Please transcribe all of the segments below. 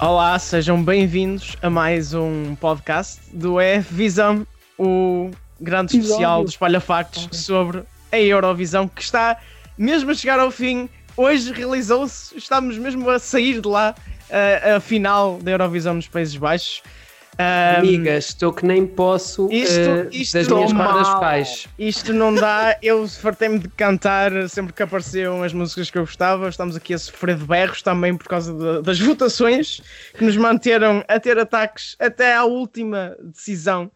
Olá, sejam bem-vindos a mais um podcast do EF Visão, o grande especial do Espalha Factos sobre a Eurovisão que está mesmo a chegar ao fim. Hoje realizou-se, estamos mesmo a sair de lá a, a final da Eurovisão nos Países Baixos. Um, Amigas, estou que nem posso isto, uh, isto das minhas cordas vocais. Isto não dá, eu fartei-me de cantar sempre que apareciam as músicas que eu gostava. Estamos aqui a sofrer de berros também por causa de, das votações que nos manteram a ter ataques até à última decisão.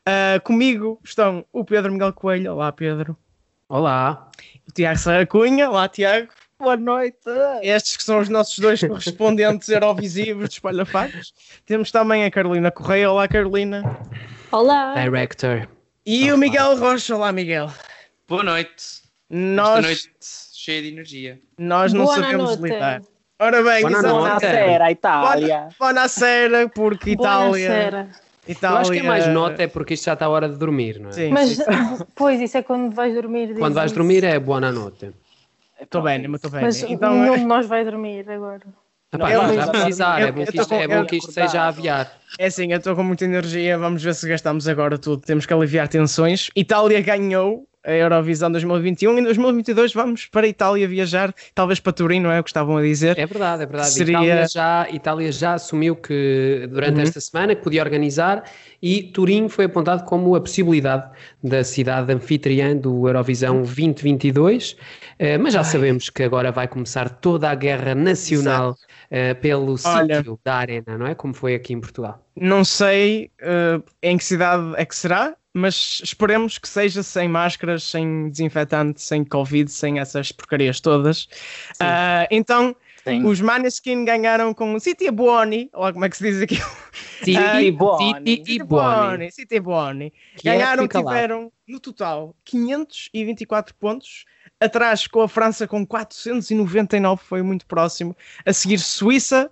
Uh, comigo estão o Pedro Miguel Coelho. Olá, Pedro. Olá. O Tiago Serra Cunha. Olá, Tiago. Boa noite. Estes que são os nossos dois correspondentes eurovisivos de espalhafatos. Temos também a Carolina Correia. Olá, Carolina. Olá. Director. E Olá. o Miguel Rocha. Olá, Miguel. Boa noite. Nós... Esta noite cheia de energia. Nós não Boa sabemos noite. lidar. Ora bem, Buonasera, Itália. Buonasera, porque Itália... Buonasera. Itália... Eu acho que é mais nota é porque isto já está a hora de dormir, não é? Sim, Mas, sim. pois, isso é quando vais dormir. Quando vais dormir é boa noite. Estou bem, estou bem. Mas então, nenhum de nós vai dormir agora. Epá, não, já precisar, é bom que isto, é bom que isto seja a aviar. É assim, eu estou com muita energia, vamos ver se gastamos agora tudo. Temos que aliviar tensões. Itália ganhou a Eurovisão 2021 e em 2022 vamos para a Itália viajar, talvez para Turim, não é o que estavam a dizer? É verdade, é verdade. Seria... Itália, já, Itália já assumiu que durante uhum. esta semana que podia organizar e Turim foi apontado como a possibilidade da cidade anfitriã do Eurovisão 2022, uh, mas já sabemos que agora vai começar toda a guerra nacional uh, pelo Olha, sítio da arena, não é? Como foi aqui em Portugal. Não sei uh, em que cidade é que será, mas esperemos que seja sem máscaras, sem desinfetante, sem Covid, sem essas porcarias todas. Uh, então, Sim. os Maneskin ganharam com City Buoni, ou como é que se diz aqui? City Buoni. City Buoni. City Buoni. Ganharam, é tiveram lá. no total 524 pontos. Atrás com a França com 499, foi muito próximo. A seguir Suíça,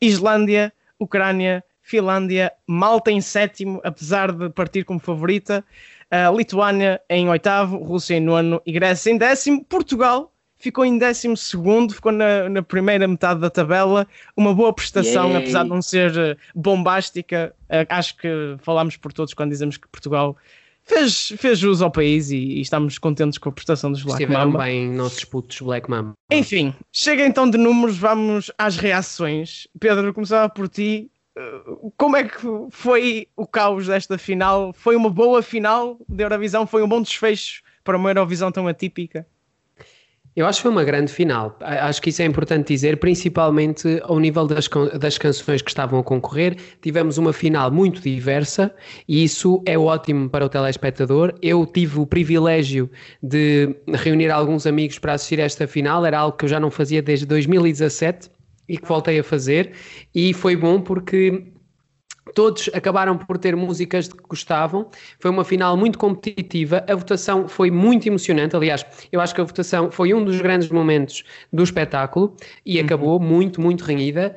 Islândia, Ucrânia, Finlândia, Malta em sétimo, apesar de partir como favorita, uh, Lituânia em oitavo, Rússia em nono e Grécia em décimo, Portugal ficou em décimo segundo, ficou na, na primeira metade da tabela, uma boa prestação, Yay. apesar de não ser eh, bombástica, uh, acho que falamos por todos quando dizemos que Portugal fez, fez jus ao país e, e, estamos contentes com a prestação dos Black Estiveram Mamba. bem nossos putos Black Mamba. Enfim, chega então de números, vamos às reações. Pedro, começava por ti como é que foi o caos desta final? Foi uma boa final da Eurovisão? Foi um bom desfecho para uma Eurovisão tão atípica? Eu acho que foi uma grande final. Acho que isso é importante dizer, principalmente ao nível das, das canções que estavam a concorrer. Tivemos uma final muito diversa e isso é ótimo para o telespectador. Eu tive o privilégio de reunir alguns amigos para assistir a esta final, era algo que eu já não fazia desde 2017 e que voltei a fazer, e foi bom porque Todos acabaram por ter músicas que gostavam. Foi uma final muito competitiva. A votação foi muito emocionante. Aliás, eu acho que a votação foi um dos grandes momentos do espetáculo e uhum. acabou muito, muito renhida.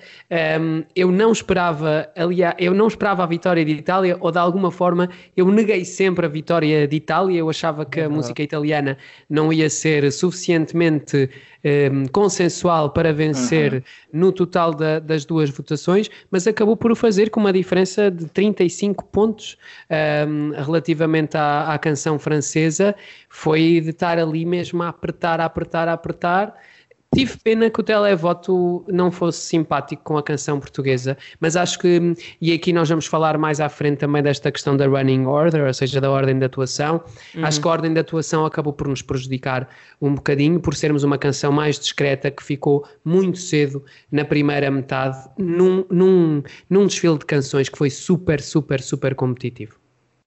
Um, eu não esperava, aliás, eu não esperava a vitória de Itália, ou de alguma forma eu neguei sempre a vitória de Itália. Eu achava que a música italiana não ia ser suficientemente um, consensual para vencer uhum. no total da, das duas votações, mas acabou por o fazer com uma diferença de 35 pontos um, relativamente à, à canção francesa. Foi de estar ali mesmo a apertar, a apertar, a apertar Tive pena que o televoto não fosse simpático com a canção portuguesa, mas acho que, e aqui nós vamos falar mais à frente também desta questão da running order, ou seja, da ordem de atuação. Uhum. Acho que a ordem de atuação acabou por nos prejudicar um bocadinho, por sermos uma canção mais discreta que ficou muito cedo na primeira metade, num, num, num desfile de canções que foi super, super, super competitivo.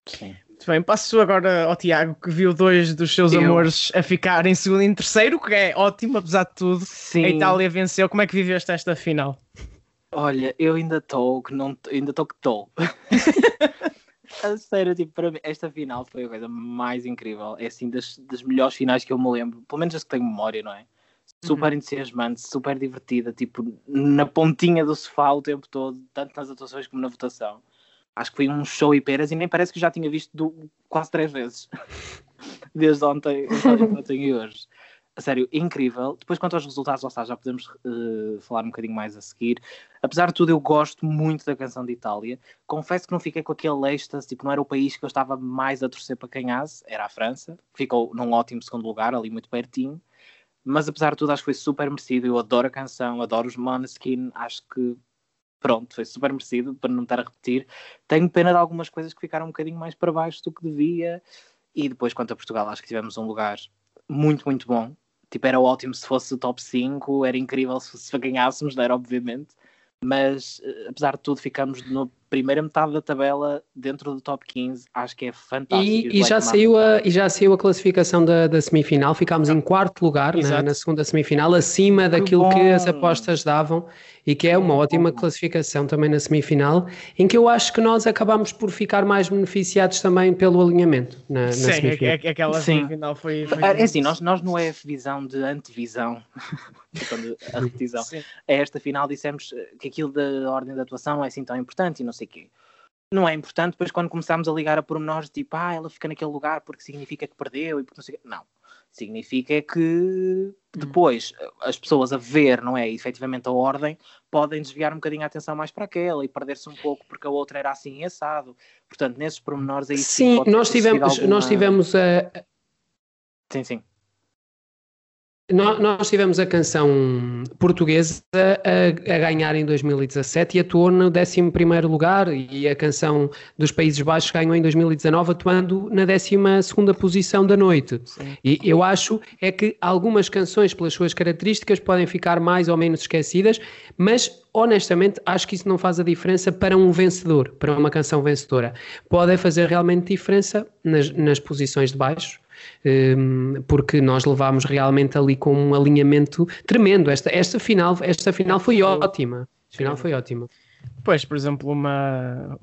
Sim. Muito bem, passo agora ao Tiago, que viu dois dos seus Eu... amores a ficar em segundo e em terceiro, que é ótimo, apesar de tudo. Sim. A Itália venceu. Como é que viveste esta final? Olha, eu ainda estou que não ainda estou que estou. a sério, tipo, para mim, esta final foi a coisa mais incrível. É assim, das, das melhores finais que eu me lembro, pelo menos as que tenho memória, não é? Super uhum. entusiasmante, super divertida, tipo, na pontinha do sofá o tempo todo, tanto nas atuações como na votação acho que foi um show e peras e nem parece que já tinha visto do, quase três vezes. Desde ontem, ontem e hoje. a sério, incrível. Depois, quanto aos resultados, lá já podemos uh, falar um bocadinho mais a seguir. Apesar de tudo, eu gosto muito da canção de Itália. Confesso que não fiquei com aquele êxtase, tipo, não era o país que eu estava mais a torcer para ganhasse, era a França. Ficou num ótimo segundo lugar, ali muito pertinho. Mas apesar de tudo, acho que foi super merecido. Eu adoro a canção, adoro os Måneskin. Acho que, pronto, foi super merecido, para não estar a repetir. Tenho pena de algumas coisas que ficaram um bocadinho mais para baixo do que devia. E depois, quanto a Portugal, acho que tivemos um lugar muito, muito bom. Tipo, era ótimo se fosse o top 5, era incrível se, se ganhássemos, não era obviamente. Mas, eh, apesar de tudo, ficamos no primeira metade da tabela dentro do top 15, acho que é fantástico. E, e já, saiu a, e já saiu a classificação da, da semifinal, ficámos em quarto lugar na, na, segunda semifinal, acima que daquilo bom. que as apostas davam, e que é uma ótima classificação também na semifinal, em que eu acho que nós acabamos por ficar mais beneficiados também pelo alinhamento na, na Sim, semifinal. É, é, aquela Sim. semifinal foi, foi... É assim, nós, nós não é visão de antevisão, a repetição, Sim. é esta final dissemos que aquilo da ordem de atuação é assim tão importante e não sei o quê. Não é importante, depois quando começámos a ligar a pormenores, tipo, ah, ela fica naquele lugar porque significa que perdeu e porque não sei o quê. Não. Significa que depois as pessoas a ver, não é, efetivamente a ordem, podem desviar um bocadinho a atenção mais para aquela e perder-se um pouco porque a outra era assim assado. Portanto, nesses pormenores aí sim, sim nós tivemos, alguma... nós tivemos a. Sim, sim. Nós tivemos a canção portuguesa a, a, ganhar em 2017 e atuou no 11 lugar, e a canção dos Países Baixos ganhou em 2019, atuando na 12 posição da noite. Sim. E eu acho é que algumas canções, pelas suas características, podem ficar mais ou menos esquecidas, mas honestamente acho que isso não faz a diferença para um vencedor, para uma canção vencedora. Pode fazer realmente diferença nas, nas posições de baixo porque nós levámos realmente ali com um alinhamento tremendo. Esta, esta, final, esta final foi ótima. A final foi ótima. Pois, por exemplo, uma,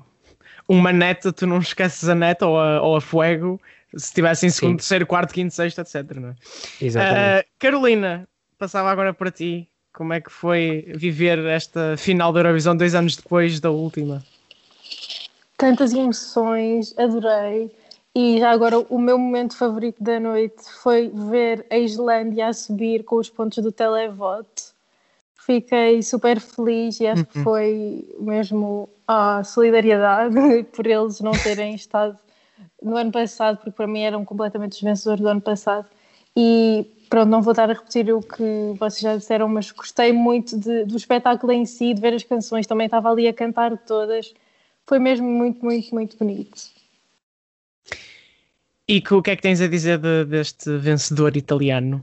uma neta, tu não esqueces a neta ou a, ou a Fuego se estivesse em segundo, Sim. terceiro, quarto, quinto, sexto, etc. Não é? Exatamente. Uh, Carolina, passava agora para ti. Como é que foi viver esta final da Eurovisão dois anos depois da última? Tantas emoções, adorei. E já agora, o meu momento favorito da noite foi ver a Islândia a subir com os pontos do televoto. Fiquei super feliz e acho que uhum. foi mesmo a solidariedade por eles não terem estado no ano passado, porque para mim eram completamente os vencedores do ano passado. E pronto, não vou estar a repetir o que vocês já disseram, mas gostei muito de, do espetáculo em si, de ver as canções, também estava ali a cantar todas. Foi mesmo muito, muito, muito bonito. E o que é que tens a dizer de, deste vencedor italiano?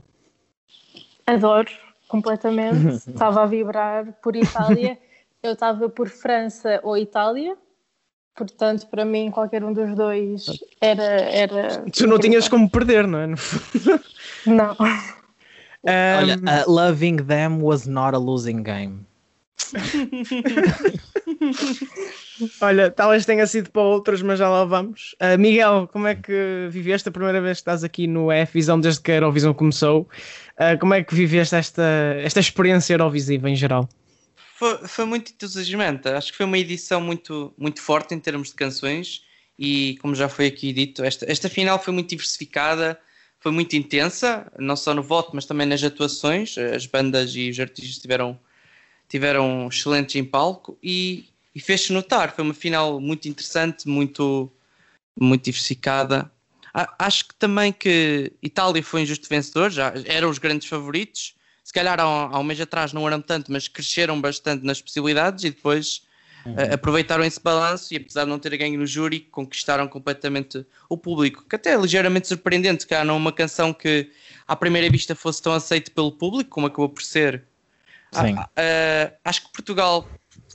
Adoro, completamente. estava a vibrar por Itália. Eu estava por França ou Itália. Portanto, para mim, qualquer um dos dois era. era tu não tinhas como perder, não é? não. Um... Olha, uh, loving them was not a losing game. Olha, talvez tenha sido para outros, mas já lá vamos. Uh, Miguel, como é que viveste a primeira vez que estás aqui no F-Visão desde que a Eurovisão começou? Uh, como é que viveste esta, esta experiência Eurovisiva em geral? Foi, foi muito entusiasmante. Acho que foi uma edição muito, muito forte em termos de canções e, como já foi aqui dito, esta, esta final foi muito diversificada, foi muito intensa, não só no voto, mas também nas atuações. As bandas e os artistas tiveram, tiveram excelentes em palco e e fez-se notar. Foi uma final muito interessante, muito, muito diversificada. Acho que também que Itália foi um justo vencedor, já eram os grandes favoritos. Se calhar há, um mês atrás não eram tanto, mas cresceram bastante nas possibilidades e depois uhum. uh, aproveitaram esse balanço e apesar de não ter ganho no júri, conquistaram completamente o público. Que até é ligeiramente surpreendente que há uma canção que à primeira vista fosse tão aceita pelo público, como acabou por ser. Sim. Uh, acho que Portugal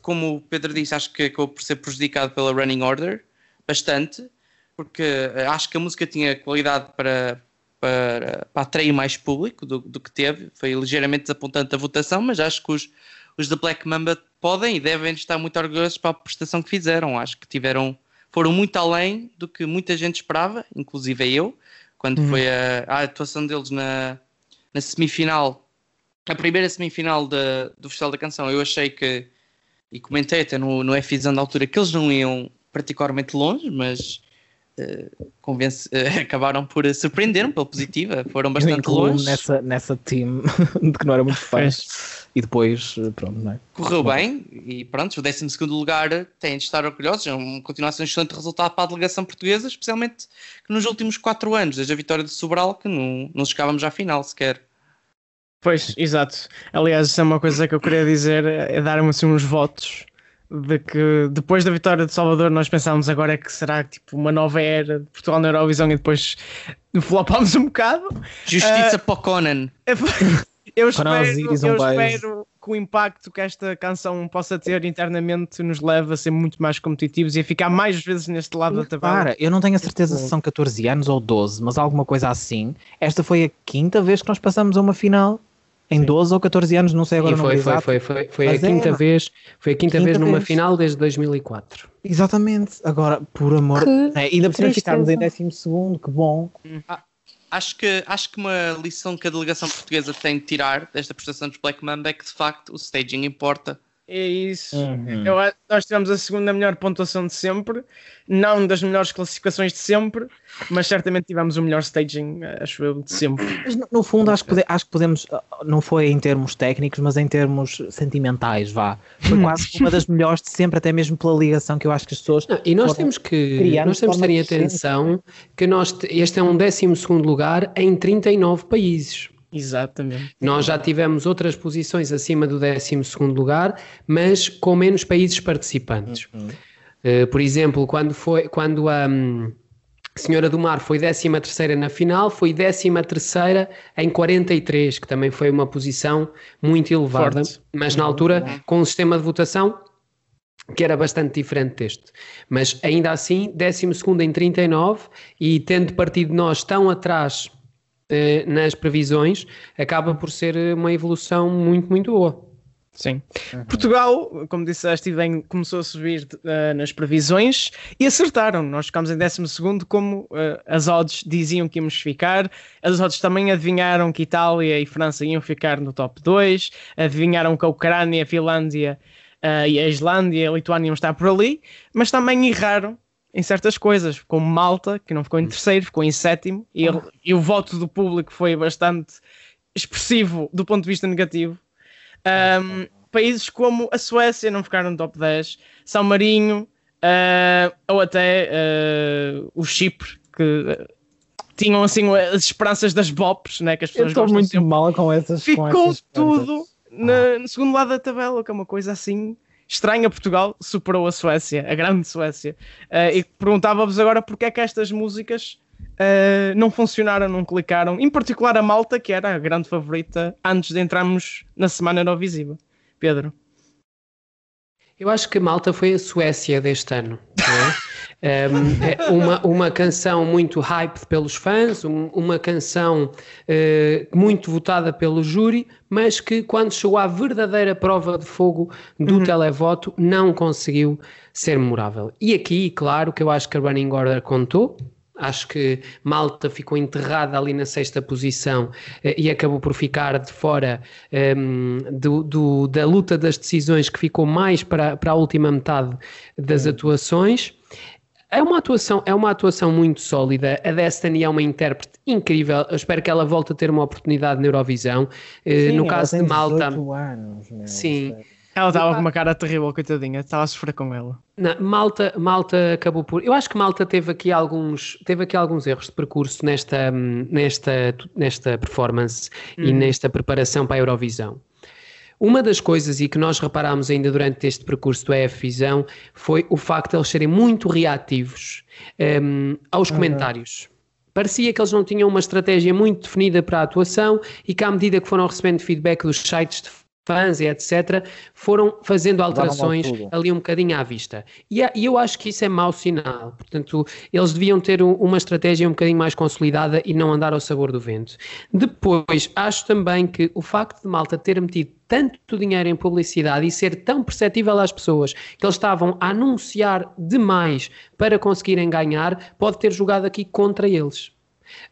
como o Pedro disse, acho que acabou por ser prejudicado pela Running Order bastante, porque eh, acho que a música tinha qualidade para, para, para atrair mais público do, do, que teve. Foi ligeiramente desapontante a votação, mas acho que os, os da Black Mamba podem e devem estar muito orgulhosos para a prestação que fizeram. Acho que tiveram, foram muito além do que muita gente esperava, inclusive eu, quando uhum. foi a, a, atuação deles na, na semifinal, a primeira semifinal de, do Festival da Canção. Eu achei que e comentei até no, no F1 da altura que eles não iam particularmente longe, mas uh, convence, uh, acabaram por surpreender-me pela positiva, foram bastante longe. Nessa, nessa team de que não era muito fácil. E depois, pronto, não é? Correu bem e pronto, o 12 lugar tem de estar orgulhosos. É um, continua a ser um excelente resultado para a delegação portuguesa, especialmente que nos últimos 4 anos, desde a vitória de Sobral, que não, não chegávamos à final sequer. Pois, exato. Aliás, isso é uma coisa que eu queria dizer, é dar-me assim uns votos de que depois da vitória de Salvador nós pensámos agora é que será tipo uma nova era de Portugal na Eurovisão e depois flopámos um bocado. Justiça uh, para o Conan. Eu espero, eu espero que o impacto que esta canção possa ter internamente nos leve a ser muito mais competitivos e a ficar mais vezes neste lado da tabela. Para, eu não tenho a certeza se são 14 anos ou 12, mas alguma coisa assim. Esta foi a quinta vez que nós passamos a uma final em Sim. 12 ou 14 anos, não sei agora foi, não foi, foi, foi, foi, a quinta é, vez, foi a quinta, quinta vez numa vez. final desde 2004. Exatamente. Agora, por amor, é, ainda por cima ficarmos em 12 segundo, que bom. Ah, acho que acho que uma lição que a delegação portuguesa tem de tirar desta prestação dos Black Mamba é que de facto o staging importa é isso. Uhum. Eu, nós tivemos a segunda melhor pontuação de sempre, não das melhores classificações de sempre, mas certamente tivemos o melhor staging, acho eu, de sempre. Mas no, no fundo, acho que, pode, acho que podemos, não foi em termos técnicos, mas em termos sentimentais, vá. Foi quase uma das melhores de sempre, até mesmo pela ligação que eu acho que as pessoas. Não, e nós temos que nós temos que ter em atenção que nós, este é um 12 lugar em 39 países. Exatamente. Nós já tivemos outras posições acima do 12 lugar, mas com menos países participantes. Uhum. Uh, por exemplo, quando, foi, quando a um, Senhora do Mar foi 13 na final, foi 13 em 43, que também foi uma posição muito elevada, Forte. mas na altura, uhum. com um sistema de votação que era bastante diferente deste. Mas ainda assim, 12 em 39, e tendo partido nós tão atrás eh, nas previsões, acaba por ser uma evolução muito, muito boa. Sim. Uhum. Portugal, como disseste, bem, começou a subir uh, nas previsões e acertaram. Nós ficámos em 12 como uh, as odds diziam que íamos ficar. As odds também adivinharam que Itália e França iam ficar no top 2, adivinharam que a Ucrânia, a Finlândia uh, e a Islândia e a Lituânia iam estar por ali, mas também erraram em certas coisas, como Malta, que não ficou em hum. terceiro, ficou em sétimo, e, ele, e o voto do público foi bastante expressivo do ponto de vista negativo. Um, países como a Suécia não ficaram no top 10, São Marinho, uh, ou até uh, o Chipre, que tinham assim as esperanças das BOPs, né, que as pessoas Eu estou muito sempre. mal com essas Ficou com essas tudo no segundo lado da tabela, que é uma coisa assim estranha Portugal superou a Suécia, a grande Suécia. Uh, e perguntava-vos agora porque é que estas músicas uh, não funcionaram, não clicaram. Em particular a Malta, que era a grande favorita antes de entrarmos na semana Eurovisiva. Pedro. Eu acho que Malta foi a Suécia deste ano. É? um, é uma, uma canção muito hype pelos fãs, um, uma canção uh, muito votada pelo júri, mas que quando chegou à verdadeira prova de fogo do uhum. televoto não conseguiu ser memorável. E aqui, claro, que eu acho que a Running Order contou, Acho que Malta ficou enterrada ali na sexta posição eh, e acabou por ficar de fora um, ehm, do, do, da luta das decisões que ficou mais para, para a última metade das atuações. É uma atuação, é uma atuação muito sólida. A Destiny é uma intérprete incrível. Eu espero que ela volte a ter uma oportunidade na Eurovisão. Eh, sim, no caso de Malta. Anos, meu, sim. Ela estava com uma cara terrível, coitadinha. Estava a sofrer com ela. Não, Malta, Malta acabou por. Eu acho que Malta teve aqui alguns, teve aqui alguns erros de percurso nesta, nesta, nesta performance hum. e nesta preparação para a Eurovisão. Uma das coisas, e que nós reparámos ainda durante este percurso do EF-Visão, foi o facto de eles serem muito reativos um, aos uhum. comentários. Parecia que eles não tinham uma estratégia muito definida para a atuação e que, à medida que foram recebendo feedback dos sites de fãs e etc., foram fazendo alterações ali um bocadinho à vista. E, e, eu acho que isso é mau sinal. Portanto, eles deviam ter um, uma estratégia um bocadinho mais consolidada e não andar ao sabor do vento. Depois, acho também que o facto de Malta ter metido tanto dinheiro em publicidade e ser tão perceptível às pessoas que eles estavam a anunciar demais para conseguirem ganhar, pode ter jogado aqui contra eles.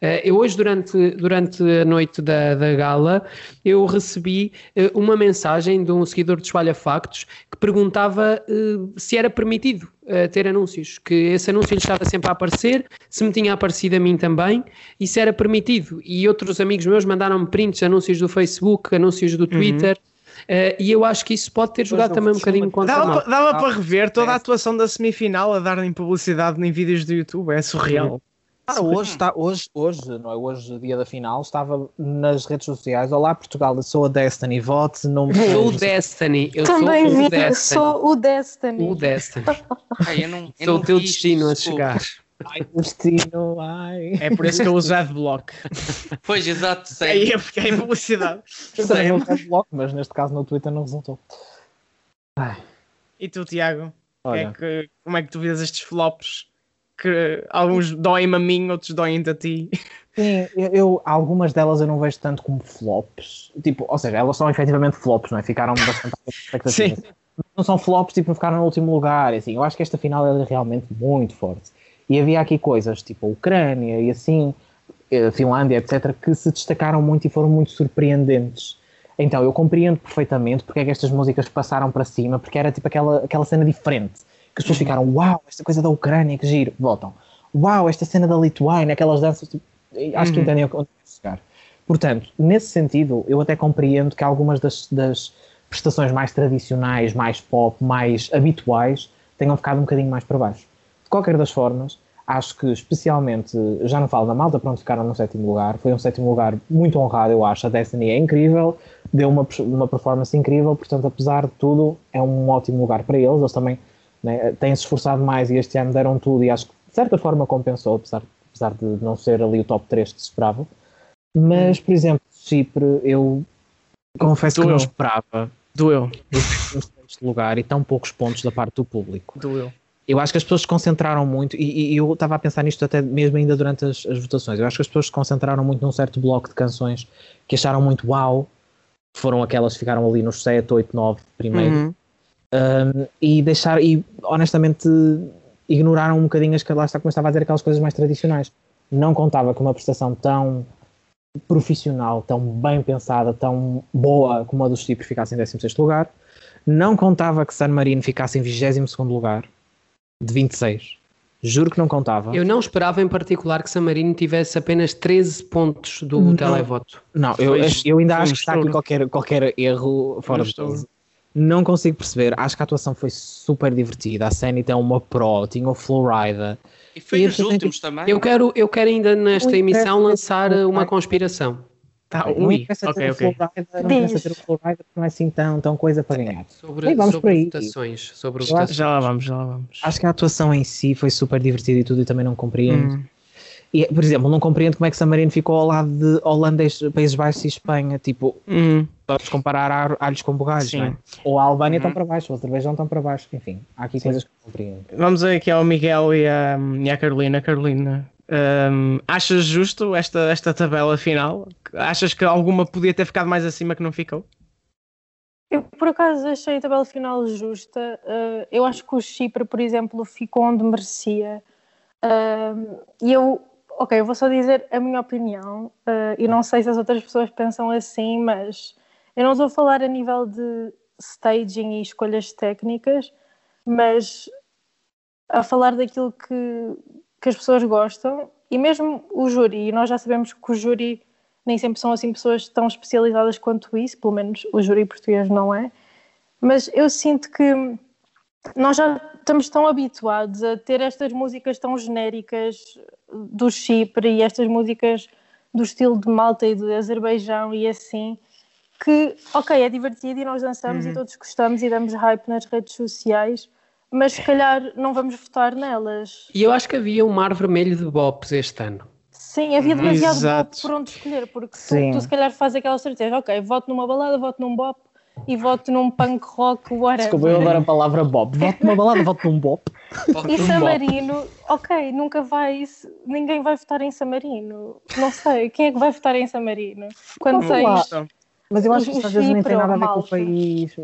Uh, eu hoje, durante, durante a noite da, da gala, eu recebi uh, uma mensagem de um seguidor de Espalha Factos que perguntava uh, se era permitido uh, ter anúncios, que esse anúncio lhe estava sempre a aparecer, se me tinha aparecido a mim também, isso era permitido. E outros amigos meus mandaram-me prints, anúncios do Facebook, anúncios do uhum. Twitter. Uhum. Uh, e eu acho que isso pode ter jogado também um bocadinho contra Dava, dava para rever toda a atuação da semifinal a darem publicidade em vídeos do YouTube, é surreal. Ah, hoje, está, hoje, hoje, não é? Hoje, dia da final, estava nas redes sociais. Olá, Portugal, eu sou a Destiny, vote, não me Sou o Destiny, eu Também sou vi, o Destiny. sou o Destiny. O Destiny. Ai, eu não, eu sou o teu destino isto, a chegar. Ai, destino, ai. É por isso que eu uso Adblock. Pois, exato, sei. Aí é porque é publicidade. Faz bloco, mas neste caso no Twitter não resultou. Ai. E tu, Tiago? Olha. É que, como é que tu vês estes flops? Que alguns doem-me a mim, outros doem-te a ti. Sim, eu, algumas delas eu não vejo tanto como flops. Tipo, ou seja, elas são efetivamente flops, não é? Ficaram bastante à expectativa. Sim. Não são flops, tipo, ficaram no último lugar. Assim, eu acho que esta final é realmente muito forte. E havia aqui coisas, tipo a Ucrânia e assim, a Finlândia, etc., que se destacaram muito e foram muito surpreendentes. Então, eu compreendo perfeitamente porque é que estas músicas passaram para cima, porque era tipo aquela, aquela cena diferente. Que as pessoas ficaram, uau, esta coisa da Ucrânia, que giro, voltam. Uau, esta cena da Lituânia, aquelas danças, tipo, acho que Uhum. entendem onde quero chegar. Portanto, nesse sentido, eu até compreendo que algumas das, das prestações mais tradicionais, mais pop, mais habituais, tenham ficado um bocadinho mais para baixo. De qualquer das formas, acho que especialmente, já não falo da malta, pronto, ficaram no sétimo lugar, foi um sétimo lugar muito honrado, eu acho, a Destiny é incrível, deu uma, uma performance incrível, portanto, apesar de tudo, é um ótimo lugar para eles, eles também né, têm-se esforçado mais e este ano deram tudo e acho que de certa forma compensou, apesar, apesar de não ser ali o top 3 que se esperava. Mas, por exemplo, Chipre, eu confesso que Doeu. não esperava Doeu, sexto lugar e tão poucos pontos da parte do público. doeu. Eu acho que as pessoas se concentraram muito, e, e eu estava a pensar nisto até mesmo ainda durante as, as votações. Eu acho que as pessoas se concentraram muito num certo bloco de canções que acharam muito uau, foram aquelas que ficaram ali nos 7, 8, 9 primeiro, Uhum. Um, e deixaram, e honestamente ignoraram um bocadinho as que lá está, como estava a dizer, aquelas coisas mais tradicionais. Não contava com uma prestação tão profissional, tão bem pensada, tão boa como a dos Cipres ficasse em 16 lugar. Não contava que San Marino ficasse em 22 lugar, de 26. Juro que não contava. Eu não esperava em particular que San Marino tivesse apenas 13 pontos do Não. televoto. Não, eu, eu ainda acho que está aqui qualquer, qualquer erro fora de estouro. Não consigo perceber. Acho que a atuação foi super divertida. A Sandy tem uma pro, tinha o Flowrider. E foi E nos últimos também. Eu quero, eu quero ainda nesta emissão lançar uma conspiração Tá, não ui, interessa ok, ter ok. o Flowrider, não interessa ter o Flowrider, porque não é assim tão, tão coisa para ganhar. sobre, Ei, vamos sobre por aí. votações. Sobre votações. Já lá vamos, já lá vamos. Acho que a atuação em si foi super divertida e tudo, e também não compreendo. Hum. E, por exemplo, não compreendo como é que San Marino ficou ao lado de Holanda, Países Baixos e Espanha. Tipo, Hum. vamos comparar ar- alhos com bugalhos, Sim. não é? Ou a Albânia Uhum. estão para baixo, ou o Azerbaijão estão para baixo. Enfim, há aqui coisas que não compreendo. Vamos aqui ao Miguel e à, e à Carolina. Carolina, hum, achas justo esta, esta tabela final? Achas que alguma podia ter ficado mais acima que não ficou? Eu, por acaso, achei a tabela final justa. Uh, eu acho que o Chipre, por exemplo, ficou onde merecia. Um, e eu, ok, eu vou só dizer a minha opinião, uh, e não sei se as outras pessoas pensam assim, mas eu não estou a falar a nível de staging e escolhas técnicas, mas a falar daquilo que, que as pessoas gostam, e mesmo o júri, nós já sabemos que o júri nem sempre são assim pessoas tão especializadas quanto isso, pelo menos o júri português não é. Mas eu sinto que nós já estamos tão habituados a ter estas músicas tão genéricas do Chipre e estas músicas do estilo de Malta e do Azerbaijão e assim, que, ok, é divertido e nós dançamos Uhum. e todos gostamos e damos hype nas redes sociais, mas se calhar não vamos votar nelas. E eu acho que havia um mar vermelho de bops este ano. Sim, havia demasiado Exato. bop por onde escolher, porque tu, tu se calhar fazes aquela certeza, ok, voto numa balada, voto num bop e voto num punk rock, whatever. Desculpa, eu adoro a palavra Bob. Voto numa balada, voto num Bob. E Samarino, ok, nunca vai, ninguém vai votar em Samarino. Não sei, quem é que vai votar em Samarino? Quando tens. Mas eu acho que às vezes nem tem nada a ver com o país.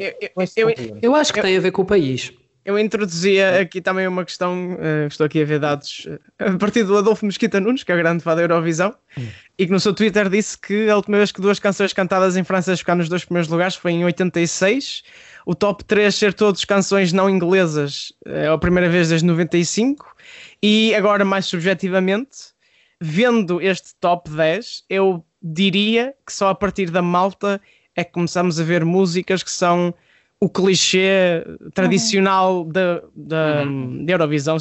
Eu acho que tem a ver com o país. Eu introduzia aqui também uma questão, uh, estou aqui a ver dados uh, a partir do Adolfo Mesquita Nunes, que é o grande fã da Eurovisão, e que no seu Twitter disse que a última vez que duas canções cantadas em França ficaram nos dois primeiros lugares foi em 86. O top 3 ser todos canções não inglesas é a primeira vez desde 95. E agora, mais subjetivamente, vendo este top 10, eu diria que só a partir da Malta é que começamos a ver músicas que são o clichê tradicional uhum. da, da, uhum. da Eurovisão,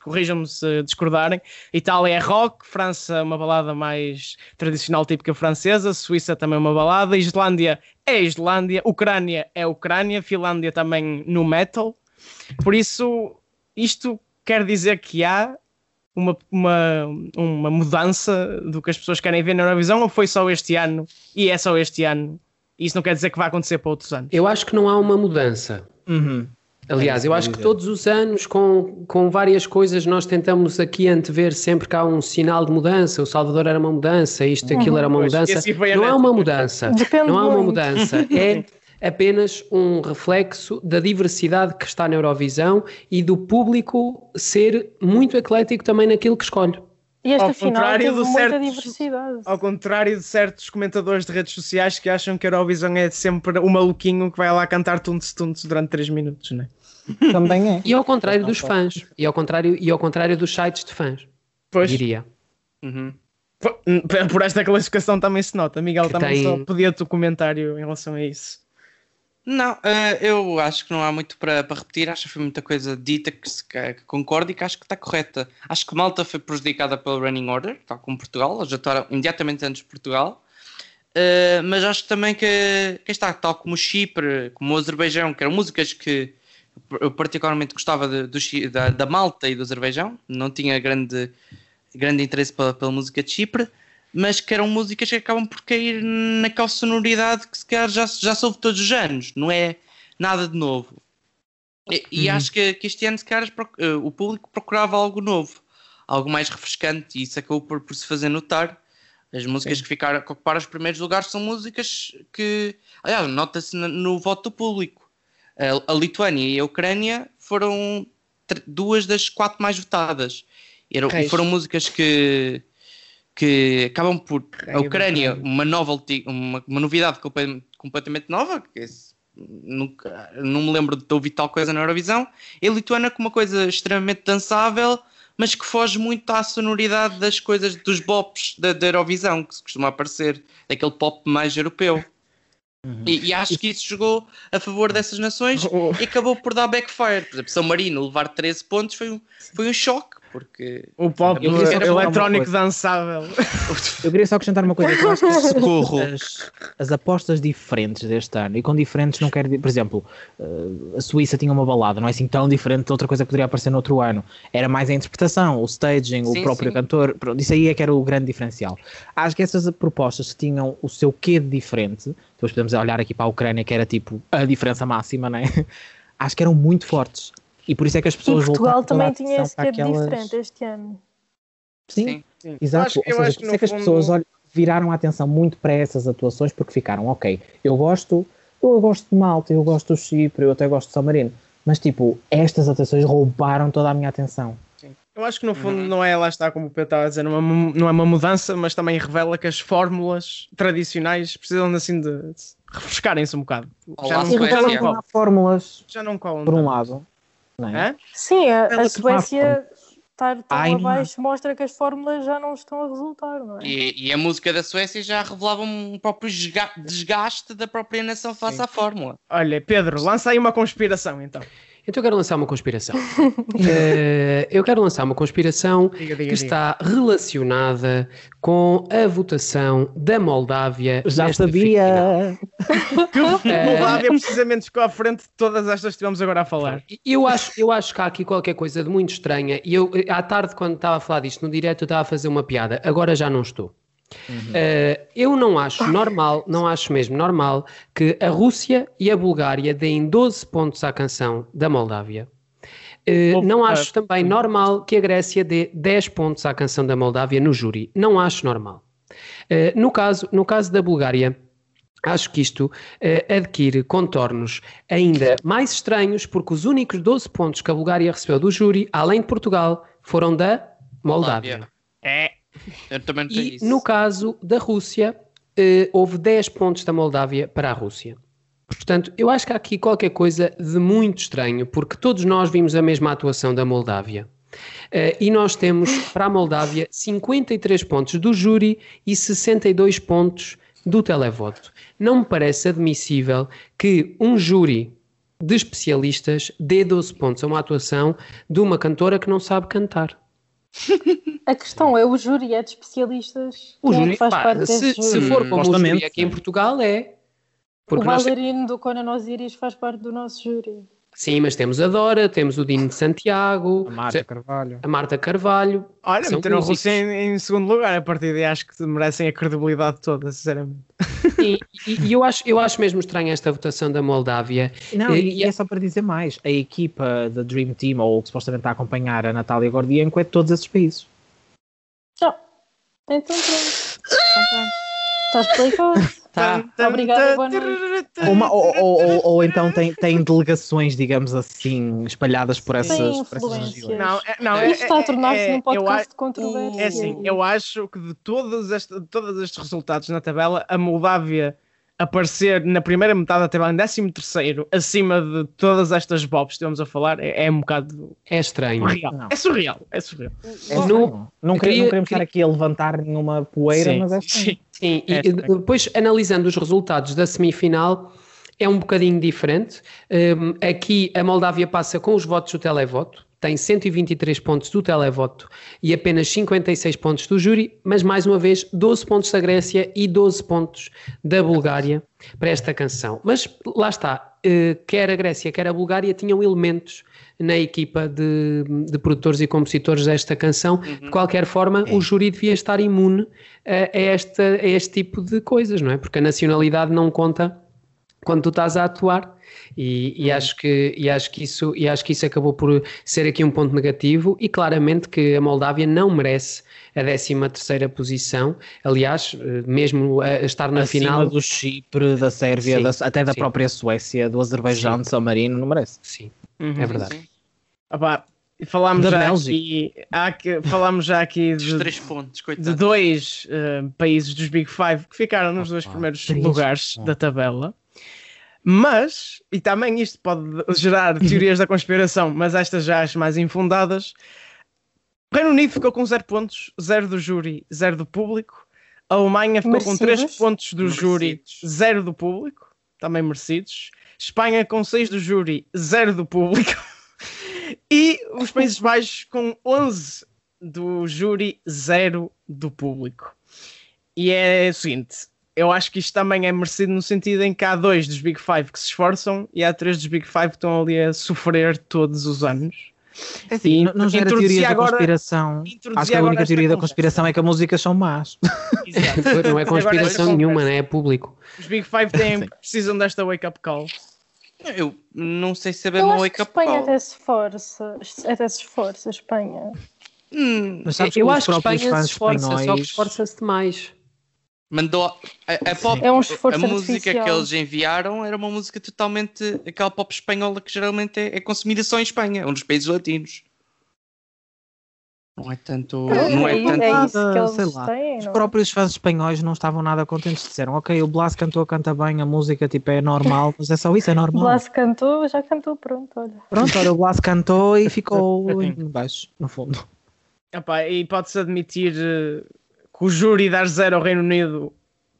corrijam-me se discordarem. Itália é rock, França uma balada mais tradicional típica francesa, Suíça também uma balada, Islândia é Islândia, Ucrânia é Ucrânia, Finlândia também no metal. Por isso, isto quer dizer que há uma, uma, uma mudança do que as pessoas querem ver na Eurovisão ou foi só este ano e é só este ano isso não quer dizer que vai acontecer para outros anos. Eu acho que não há uma mudança. Uhum. Aliás, é eu acho que todos os anos, com, com várias coisas, nós tentamos aqui antever sempre que há um sinal de mudança. O Salvador era uma mudança, isto, uhum. aquilo era uma mudança. Não há uma mudança. Depende não há uma mudança. É apenas um reflexo da diversidade que está na Eurovisão e do público ser muito eclético também naquilo que escolhe. E esta ao final teve muita certos, diversidade. Ao contrário de certos comentadores de redes sociais que acham que a Eurovisão é sempre o maluquinho que vai lá cantar tuntos tuntos durante 3 minutos, não é? Também é. E ao contrário dos fãs. E ao contrário, e ao contrário dos sites de fãs. Pois. Diria. Uhum. Por, por esta classificação também se nota. Miguel, que também tem... só pedia-te o comentário em relação a isso. Não, uh, eu acho que não há muito para, para repetir. Acho que foi muita coisa dita que, se, que, concordo e que acho que está correta. Acho que Malta foi prejudicada pelo Running Order, tal como Portugal. Eles estavam imediatamente antes de Portugal. Uh, mas acho também que, que está, tal como Chipre, como o Azerbaijão, que eram músicas que eu particularmente gostava de, de, da, da Malta e do Azerbaijão. Não tinha grande, grande interesse pela, pela música de Chipre mas que eram músicas que acabam por cair naquela sonoridade que se calhar já, já soube todos os anos, não é nada de novo. E, e uhum. acho que, que, este ano, se calhar, uh, o público procurava algo novo, algo mais refrescante, e isso acabou por, por se fazer notar. As músicas Sim. que ficaram que ocuparam os primeiros lugares são músicas que, aliás, nota-se no, no, voto do público. A, a, Lituânia e a Ucrânia foram duas das quatro mais votadas. Eram, e foram músicas que que acabam por. A Ucrânia, uma, nova, uma, uma novidade completamente nova, que nunca, não me lembro de ter ouvido tal coisa na Eurovisão, e a Lituânia com uma coisa extremamente dançável, mas que foge muito à sonoridade das coisas dos bops da, da Eurovisão, que se costuma aparecer, daquele pop mais europeu. Uhum. E, e, acho que isso jogou a favor dessas nações oh. e acabou por dar backfire. Por exemplo, São Marino levar 13 pontos foi um, foi um choque, porque o pop eletrónico dançável. Eu queria só acrescentar uma coisa que eu acho que as, as, apostas diferentes deste ano, e com diferentes não quero dizer, por exemplo, eh, a Suíça tinha uma balada, não é assim tão diferente de outra coisa que poderia aparecer no outro ano. Era mais a interpretação, o staging, sim, o próprio sim. cantor, isso aí é que era o grande diferencial. Acho que essas propostas que tinham o seu quê de diferente, depois podemos olhar aqui para a Ucrânia, que era tipo a diferença máxima, né? Acho que eram muito fortes. E por isso é que as pessoas e Portugal também tinha esse tempo aquelas... diferente este ano. Sim, sim, sim. exato. Eu acho, Ou seja, por isso é que as pessoas olham, viraram a atenção muito para essas atuações porque ficaram, ok, eu gosto, eu gosto de Malta, eu gosto do Chipre, eu até gosto de São Marino, mas tipo, estas atuações roubaram toda a minha atenção. Eu acho que no fundo uhum. não é, lá está, como o Pedro estava a dizer, não é, uma, não é uma mudança, mas também revela que as fórmulas tradicionais precisam assim de, de refrescarem-se um bocado. Já não, que há fórmulas, já não colam, por um lado, é? Sim, a, a Suécia estar tão Ai, abaixo não. mostra que as fórmulas já não estão a resultar, não é? E, e a música da Suécia já revelava um próprio desgaste da própria nação face Sim. à fórmula. Olha, Pedro, lança aí uma conspiração então. Então eu quero lançar uma conspiração. uh, eu quero lançar uma conspiração diga, diga, que diga. está relacionada com a votação da Moldávia. Já sabia! que Moldávia precisamente ficou à frente de todas estas que estivemos agora a falar. Eu acho, eu acho que há aqui qualquer coisa de muito estranha. E eu, à tarde, quando estava a falar disto no direto, eu estava a fazer uma piada. Agora já não estou. Uhum. Uh, eu não acho normal, não acho mesmo normal que a Rússia e a Bulgária deem 12 pontos à canção da Moldávia. Uh, não acho também normal que a Grécia dê 10 pontos à canção da Moldávia no júri. Não acho normal. Uh, no, caso, no caso da Bulgária, acho que isto uh, adquire contornos ainda mais estranhos, porque os únicos 12 pontos que a Bulgária recebeu do júri, além de Portugal, foram da Moldávia. É. Eu também tenho e isso. no caso da Rússia, uh, houve 10 pontos da Moldávia para a Rússia. Portanto, eu acho que há aqui qualquer coisa de muito estranho, porque todos nós vimos a mesma atuação da Moldávia. Uh, e nós temos para a Moldávia 53 pontos do júri e 62 pontos do televoto. Não me parece admissível que um júri de especialistas dê 12 pontos a uma atuação de uma cantora que não sabe cantar. A questão é, o júri é de especialistas. O é júri, que faz pá, parte se, se for como o júri aqui em Portugal é. O Porque nós, bailarino do Conan Osiris faz parte do nosso júri. Sim, mas temos a Dora, temos o Dino de Santiago, A Marta Carvalho. a Marta Carvalho. Olha, meteram a músicos. Rússia em, em segundo lugar. A partir daí acho que merecem a credibilidade toda, sinceramente. E, e- e eu, acho, eu acho mesmo estranha esta votação da Moldávia. Não, E- e, e- é só para dizer mais. A equipa da Dream Team, ou que supostamente está a acompanhar a Natália Gordienko, é de todos esses países. Então pronto. Está explicado. Tá. Obrigada boa noite. Ou, uma- ou- ou- ou- ou então tem, tem delegações, digamos assim, espalhadas por essas, por essas regiões. Não, é, não, é, Isto está a tornar-se é- num eu podcast de controvérsia. É assim, eu acho que de todos, este, todos estes resultados na tabela, a Moldávia aparecer na primeira metade da tabela em 13 terceiro, acima de todas estas bobs que estamos a falar, é, é um bocado É estranho. surreal. Não. É surreal, é surreal. É estranho. não, queria- queria- não queremos estar aqui a levantar nenhuma poeira, Sim, mas é estranho. sim. Sim, e É estranho. depois analisando os resultados da semifinal, é um bocadinho diferente. Um, aqui a Moldávia passa com os votos do televoto, tem 123 pontos do televoto e apenas 56 pontos do júri, mas mais uma vez 12 pontos da Grécia e 12 pontos da Bulgária para esta canção. Mas lá está, eh, quer a Grécia, quer a Bulgária tinham elementos na equipa de, de produtores e compositores desta canção. De qualquer forma, o júri devia estar imune a, a esta, a este tipo de coisas, não é? Porque a nacionalidade não conta quando tu estás a atuar. E, e acho que, e, acho que isso, e acho que isso acabou por ser aqui um ponto negativo e claramente que a Moldávia não merece a 13 terceira posição, aliás, mesmo a estar na Acima final, do Chipre, da Sérvia, Sim, da- até da sim. própria Suécia, do Azerbaijão, Sim. de São Marino, não merece. sim, Uhum. é verdade. Sim. E falámos Da já aqui, há que, falámos já aqui Dos de, três pontos, de coitado. dois eh, países dos Big Five que ficaram nos dois Opa, primeiros lugares Ah. da tabela. Mas, e também isto pode gerar teorias da conspiração, mas estas já as mais infundadas. O Reino Unido ficou com 0 pontos, 0 do júri, 0 do público. A Alemanha ficou com 3 Merecidos. pontos do júri, Merecidos. 0 do público, também merecidos. Espanha com 6 do júri, 0 do público. E os Países Baixos com 11 do júri, 0 do público. E é o seguinte, eu acho que isto também é merecido no sentido em que há dois dos Big Five que se esforçam e há três dos Big Five que estão ali a sofrer todos os anos. É assim, E não, não gera teoria da agora- conspiração. introduzi Acho que a única teoria da conspiração é que as músicas são más. Exato. Não é Agora conspiração nenhuma, né? é público. Os Big Five têm, precisam desta wake-up call. Eu não sei se é bem Eu uma acho que wake up Espanha até se esforça, até se esforça, Espanha. Hum, Mas sabes Eu que acho que Espanha se esforça, só que espanhóis- esforça-se demais. mandou a, a pop, É um esforço a música artificial. que eles enviaram era uma música totalmente aquela pop espanhola que geralmente é, é consumida só em Espanha, é um dos países latinos. Não é tanto. não é é, tanto. é isso que eles sei lá. têm, Os próprios fãs espanhóis não estavam nada contentes. Disseram, ok, o Blas cantou, canta bem, a música tipo, é normal, mas é só isso, é O normal. Blas cantou, já cantou, pronto, olha. Pronto, olha, o Blas cantou e ficou em baixo, no fundo. Epá, e pode-se admitir eh, que o júri dar zero ao Reino Unido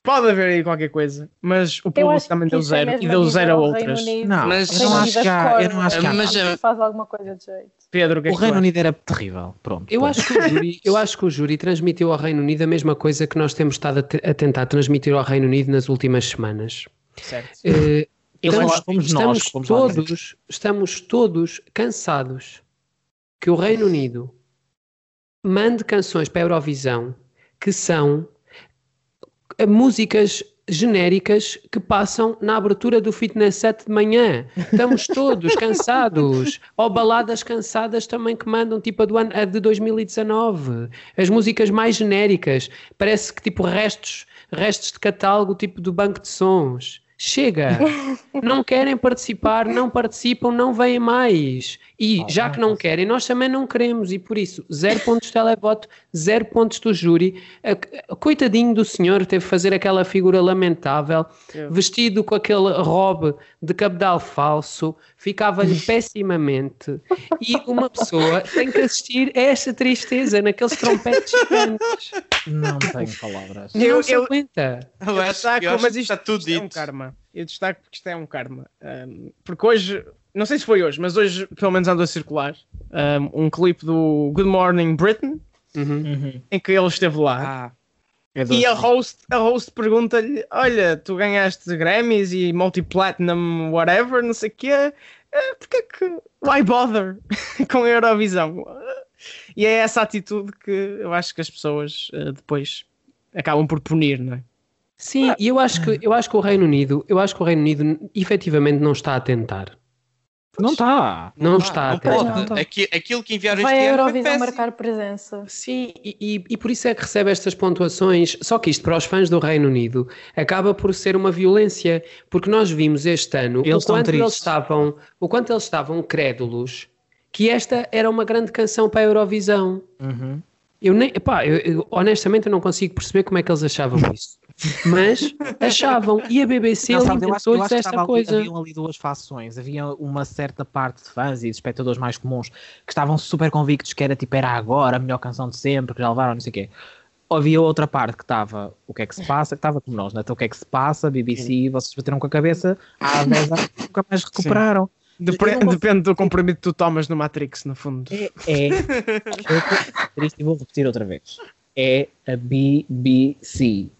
pode haver aí qualquer coisa, mas o público também deu é zero mesmo e deu zero a outras. Não, Mas- eu não acho que há, eu não acho que há. Mas, que faz alguma coisa de jeito. Pedro, o que é O Reino? Unido era terrível, pronto. Eu acho, que o júri, eu acho que o júri transmitiu ao Reino Unido a mesma coisa que nós temos estado a, te- a tentar transmitir ao Reino Unido nas últimas semanas. Certo. Eles estamos, fomos nós estamos todos, estamos todos cansados que o Reino Unido mande canções para a Eurovisão que são músicas genéricas que passam na abertura do Fitness Set de manhã. Estamos todos cansados. Ou baladas cansadas também que mandam, tipo a, do ano, a de 2019. As músicas mais genéricas. Parece que tipo restos, restos de catálogo tipo do banco de sons. Chega! Não querem participar, não participam, não vêm mais. E ah, já que não querem, nós também não queremos. E por isso, zero pontos de televoto, zero pontos do júri. Coitadinho do senhor, teve que fazer aquela figura lamentável, vestido com aquele robe de cabedal falso, ficava-lhe pessimamente. E uma pessoa tem que assistir a esta tristeza naqueles trompetes gigantes. Não tenho palavras. Não eu, aguenta. Eu, eu destaco, mas isto, está tudo isto é um karma. Eu destaco porque isto é um karma. Um, porque hoje, não sei se foi hoje, mas hoje pelo menos andou a circular um, um clipe do Good Morning Britain, uhum. em que ele esteve lá. Ah. É e a host, a host pergunta-lhe: Olha, tu ganhaste Grammys e multi-platinum, whatever, não sei o quê, uh, porque é que. Why bother com a Eurovisão? E é essa atitude que eu acho que as pessoas uh, depois acabam por punir, não é? Sim, e eu acho que eu acho que o Reino Unido, eu acho que o Reino Unido efetivamente não está a tentar. Não está. Não, não está. Não pode. Não, tá. Aquilo que enviaram Vai este a Eurovisão marcar presença. Sim, e, e, e, por isso é que recebe estas pontuações. Só que isto para os fãs do Reino Unido acaba por ser uma violência, porque nós vimos este ano eles o quanto eles estavam, o quanto eles estavam crédulos que esta era uma grande canção para a Eurovisão. Uhum. Eu nem, epá, eu, eu, honestamente eu não consigo perceber como é que eles achavam isso. Mas achavam, e a BBC não, alimentou-lhes esta coisa. Havia ali duas fações, havia uma certa parte de fãs e de espectadores mais comuns que estavam super convictos que era tipo, era agora a melhor canção de sempre, que já levaram, não sei o quê. Havia outra parte que estava o que é que se passa, que estava como nós, né? então o que é que se passa, BBC, Sim. vocês bateram com a cabeça há 10 anos nunca mais recuperaram. Sim. Depende, depende do compromisso que tu tomas no Matrix, no fundo. É, é e vou repetir outra vez. É a BBC.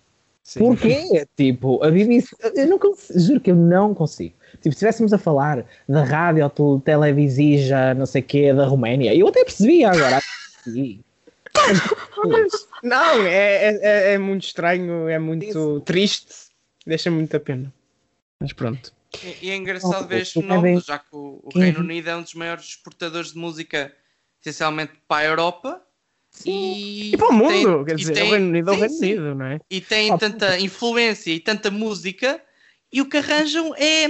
Sim. Porquê? Tipo, a BBC. Eu não consigo, juro que eu não consigo. Tipo, se estivéssemos a falar da rádio ou televisija, não sei o quê, da Roménia, eu até percebia agora. não, é, é, é, muito estranho, é muito Isso. triste, deixa muito a pena. Mas pronto. E, e é engraçado ver este fenómeno, já que o, o Reino Unido é um dos maiores exportadores de música, essencialmente para a Europa e, e para o mundo, tem, quer dizer, tem, o Reino Unido é o Reino Unido, não é? E tem oh, tanta influência e tanta música, e o que arranjam é.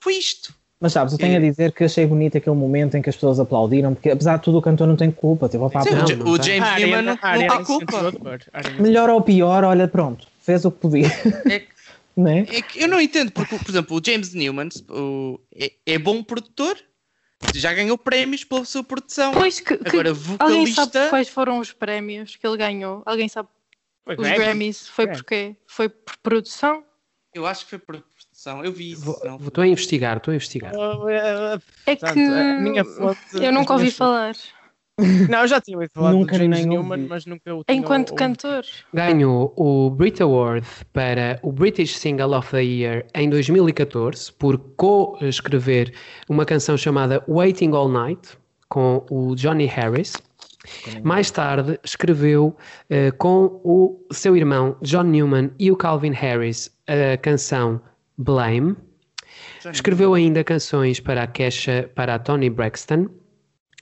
Foi isto. Mas sabes, eu tenho a dizer que achei bonito aquele momento em que as pessoas aplaudiram, porque apesar de tudo o cantor não tem culpa. Teve Sim, o, o James Newman não, não tem culpa. Melhor ou pior, olha, pronto, fez o que podia. É, né? é que eu não entendo, porque, por exemplo, o James Newman o, é, é bom produtor, já ganhou prémios pela sua produção. Pois que, Agora, vocalista... Alguém sabe quais foram os prémios que ele ganhou? Alguém sabe? Foi os Grammys. Foi é. porquê? Foi por produção? Eu acho que foi por produção. Eu vi isso. Estou a investigar, estou a investigar. É que eu nunca ouvi falar. Não, eu já tinha ouvido falar nunca do James Newman, mas nunca o tinha Enquanto cantor. Ganhou o Brit Award para o British Single of the Year em 2014 por co-escrever uma canção chamada Waiting All Night com o Johnny Harris. Mais tarde escreveu uh, com o seu irmão John Newman e o Calvin Harris a canção Blame. Escreveu ainda canções para a Kesha, para a Tony Braxton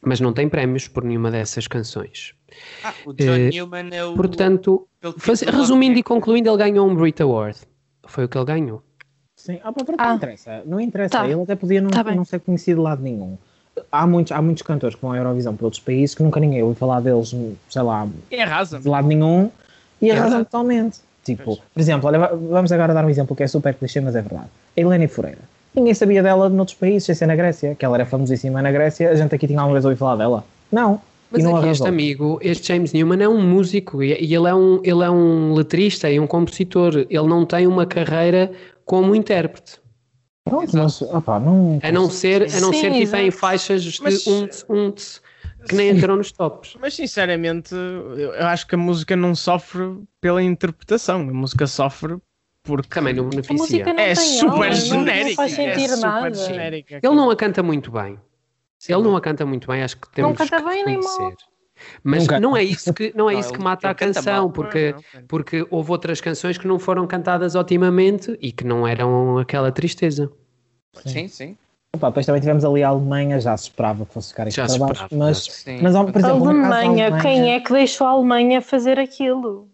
mas não tem prémios por nenhuma dessas canções. Ah, o John uh, Newman é o. Portanto, faz, resumindo e concluindo, ele ganhou um Brit Award. Foi o que ele ganhou. Sim, ah, pronto, ah. não interessa. Não interessa. Tá. Ele até podia não, tá não ser conhecido de lado nenhum. Há muitos, há muitos cantores que vão à Eurovisão por outros países que nunca ninguém ouviu falar deles, sei lá, de lado nenhum e arrasam totalmente. Tipo, por exemplo, olha, vamos agora dar um exemplo que é super clichê, mas é verdade. A Helena Fureira Ninguém sabia dela noutros países, sem ser na Grécia, que ela era famosíssima na Grécia. A gente aqui tinha alguma vez ouvido falar dela? Não. Mas não aqui este amigo, este James Newman é um músico e ele é um, ele é um letrista e um compositor. Ele não tem uma carreira como intérprete. Não, mas, opa, não... A não ser, a não Sim, ser que tem faixas de mas... unts, unts, que nem entram nos tops. Mas sinceramente, eu acho que a música não sofre pela interpretação, a música sofre porque também não beneficia. Não é super genérica. Não faz sentir é nada. Genérica. Ele não a canta muito bem. Se ele não a canta muito bem, acho que temos não canta bem nem mal. Mas Nunca. não é isso que, não é não, isso que mata a canção, porque, porque houve outras canções que não foram cantadas otimamente e que não eram aquela tristeza. Sim, sim. Opa, depois também tivemos ali a Alemanha, já se esperava que fosse ficar isto para baixo, mas, mas por exemplo, a Alemanha, Alemanha, quem é que deixou a Alemanha fazer aquilo?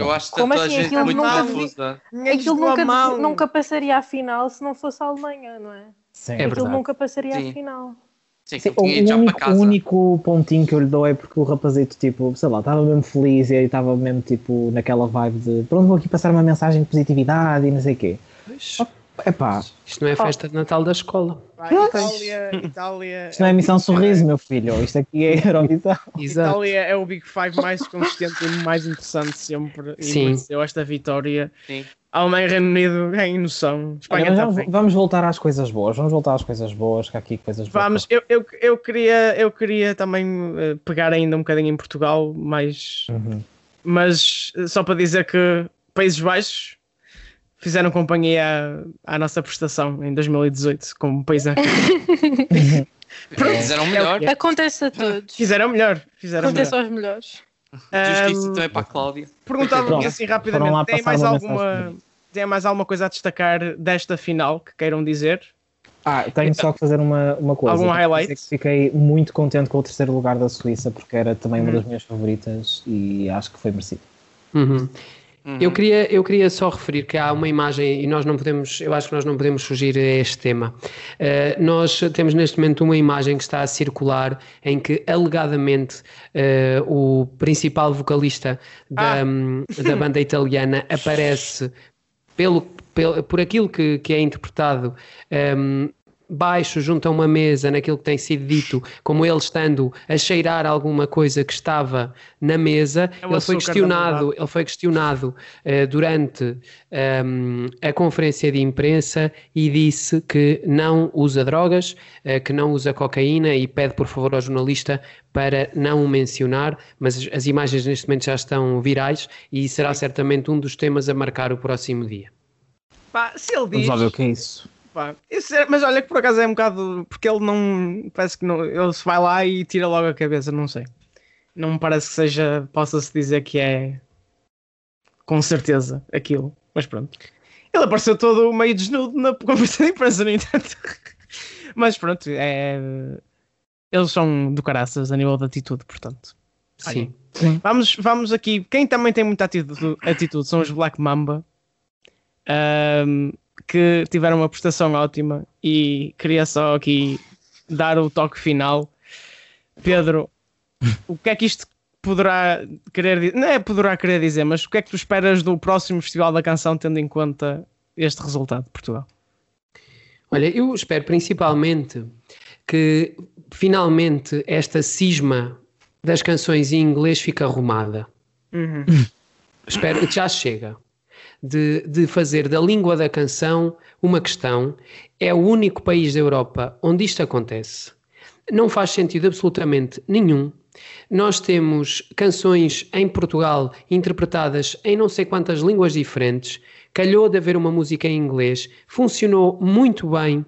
Eu acho que Como toda assim? a gente aquilo muito nunca, confusa. Aquilo nunca, nunca passaria à final se não fosse a Alemanha, não é? Sim, é aquilo nunca passaria Sim. à final. Sim, Sim, o, único, o único pontinho que eu lhe dou é porque o rapazito, tipo, sei lá, estava mesmo feliz e estava mesmo, tipo, naquela vibe de pronto, vou aqui passar uma mensagem de positividade e não sei o quê. Epá. Isto não é festa de Natal da escola. Itália, Itália. Isto não é missão sorriso, meu filho. Isto aqui é Eurovisão. Itália é o Big Five mais consistente e mais interessante sempre. E Sim. Eu esta vitória. Sim. Alemanha, Reino Unido, em noção. Espanha vamos, vamos, voltar às coisas boas. Vamos voltar às coisas boas, que há aqui coisas boas. Vamos, eu, eu, eu, queria, eu queria também uh, pegar ainda um bocadinho em Portugal, mas, uhum. mas uh, só para dizer que Países Baixos fizeram companhia à, à nossa prestação em 2018 como país Fizeram melhor. É Acontece a todos. Fizeram melhor. Fizeram Acontece melhor. aos melhores. Justiça um, também para a Cláudia. Perguntava-me assim rapidamente: tem mais, alguma, tem mais alguma coisa a destacar desta final que queiram dizer? Ah, tenho só que fazer uma, uma coisa. Algum highlight? Fiquei muito contente com o terceiro lugar da Suíça porque era também uma uhum. das minhas favoritas e acho que foi merecido. Uhum. Uhum. Eu, queria, eu queria só referir que há uma imagem, e nós não podemos, eu acho que nós não podemos fugir a este tema. Uh, nós temos neste momento uma imagem que está a circular em que alegadamente uh, o principal vocalista da, ah. um, da banda italiana aparece pelo, pelo, por aquilo que, que é interpretado um, baixo junto a uma mesa naquilo que tem sido dito, como ele estando a cheirar alguma coisa que estava na mesa, é ele, foi questionado, ele foi questionado uh, durante um, ehm, a conferência de imprensa e disse que não usa drogas, uh, que não usa cocaína e pede por favor ao jornalista para não o mencionar, mas as imagens neste momento já estão virais e será certamente um dos temas a marcar o próximo dia. Pá, se ele diz... Vamos lá ver o que é isso pá. Isso é, mas olha que por acaso é um bocado. Porque ele não. Parece que não. Ele se vai lá e tira logo a cabeça, não sei. Não me parece que seja. Possa-se dizer que é. Com certeza aquilo. Mas pronto. Ele apareceu todo meio desnudo na conversa de imprensa, no entanto. mas pronto, é. Eles são do caraças a nível de atitude, portanto. Sim. Sim. Vamos, vamos aqui. Quem também tem muita atitude, atitude são os Black Mamba. Um, que tiveram uma prestação ótima e queria só aqui dar o toque final. Pedro, o que é que isto poderá querer dizer? Não é poderá querer dizer, mas o que é que tu esperas do próximo Festival da Canção, tendo em conta este resultado de Portugal? Olha, eu espero principalmente que finalmente esta cisma das canções em inglês fique arrumada. Uhum. Espero que já chega de, de fazer da língua da canção uma questão. É o único país da Europa onde isto acontece. Não faz sentido absolutamente nenhum. Nós temos canções em Portugal interpretadas em não sei quantas línguas diferentes. Calhou de haver uma música em inglês, funcionou muito bem uh,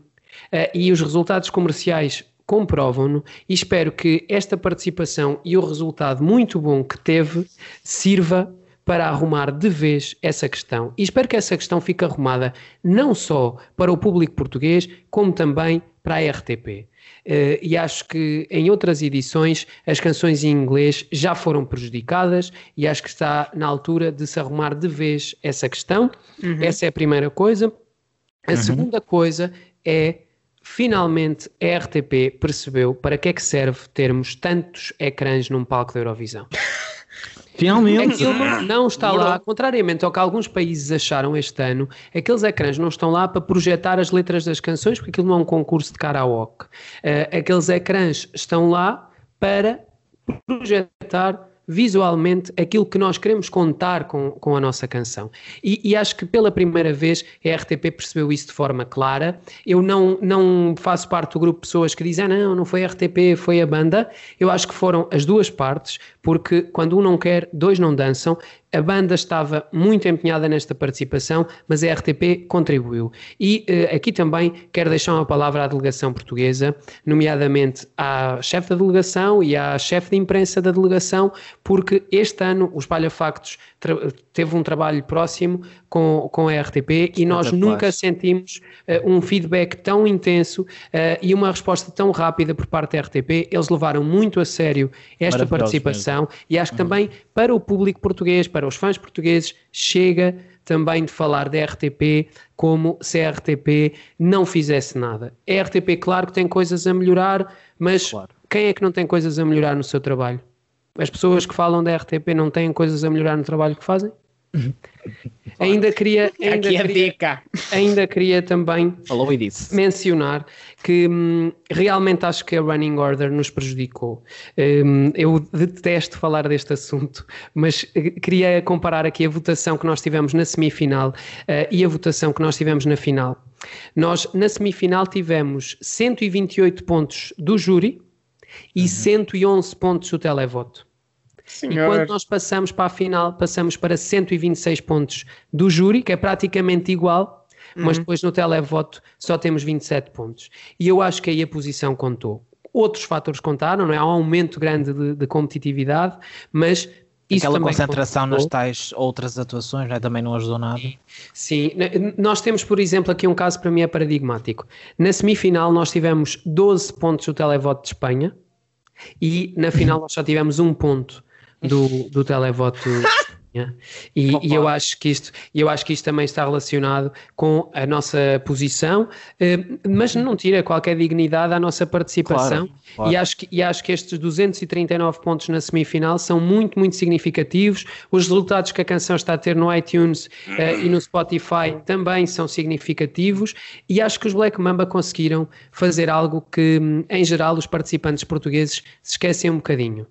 e os resultados comerciais comprovam-no. E espero que esta participação e o resultado muito bom que teve sirva para arrumar de vez essa questão. E espero que essa questão fique arrumada não só para o público português, como também para a RTP. Uh, eh, e acho que em outras edições as canções em inglês já foram prejudicadas e acho que está na altura de se arrumar de vez essa questão. Uhum. Essa é a primeira coisa. A uhum. segunda coisa é finalmente a RTP percebeu para que é que serve termos tantos ecrãs num palco da Eurovisão. Finalmente. Aquilo não está lá, contrariamente ao que alguns países acharam este ano, aqueles ecrãs não estão lá para projetar as letras das canções, porque aquilo não é um concurso de karaoke. Uh, aqueles ecrãs estão lá para projetar visualmente aquilo que nós queremos contar com, com a nossa canção. E, e, acho que pela primeira vez a RTP percebeu isso de forma clara. Eu não, não faço parte do grupo de pessoas que dizem, ah, não, não foi a RTP, foi a banda. Eu acho que foram as duas partes, porque quando um não quer, dois não dançam. A banda estava muito empenhada nesta participação, mas a RTP contribuiu. E uh, aqui também quero deixar uma palavra à delegação portuguesa, nomeadamente à chefe da delegação e à chefe de imprensa da delegação, porque este ano o Espalha Factos teve um trabalho próximo com, com a RTP e nós nunca sentimos uh, um feedback tão intenso uh, e uma resposta tão rápida por parte da RTP. Eles levaram muito a sério esta participação mesmo. e acho que uhum. também para o público português, para os fãs portugueses, chega também de falar da RTP como se a RTP não fizesse nada. A RTP, claro que tem coisas a melhorar, mas claro. quem é que não tem coisas a melhorar no seu trabalho? As pessoas que falam da RTP não têm coisas a melhorar no trabalho que fazem? ainda queria ainda Aqui queria, ainda queria também mencionar que hum, realmente acho que a running order nos prejudicou. Hum, eu detesto falar deste assunto mas eh, queria comparar aqui a votação que nós tivemos na semifinal uh, e a votação que nós tivemos na final. Nós na semifinal tivemos 128 pontos do júri e uhum. 111 pontos do televoto Senhor. E quando nós passamos para a final, passamos para 126 pontos do júri, que é praticamente igual, uhum. mas depois no televoto só temos 27 pontos. E eu acho que aí a posição contou. Outros fatores contaram, não é? Há um aumento grande de, de competitividade, mas isso Aquela concentração nas tais outras atuações né, também não ajudou nada. Sim, nós temos, por exemplo, aqui um caso para mim é paradigmático. Na semifinal nós tivemos 12 pontos do televoto de Espanha e na final nós só tivemos um ponto do, do televoto. E, e, eu acho que isto eu acho que isto também está relacionado com a nossa posição eh, mas não tira qualquer dignidade à nossa participação. Claro, claro. E, acho que, e acho que estes 239 pontos na semifinal são muito muito significativos. Os resultados que a canção está a ter no iTunes uh, e no Spotify também são significativos. E acho que os Black Mamba conseguiram fazer algo que em geral os participantes portugueses se esquecem um bocadinho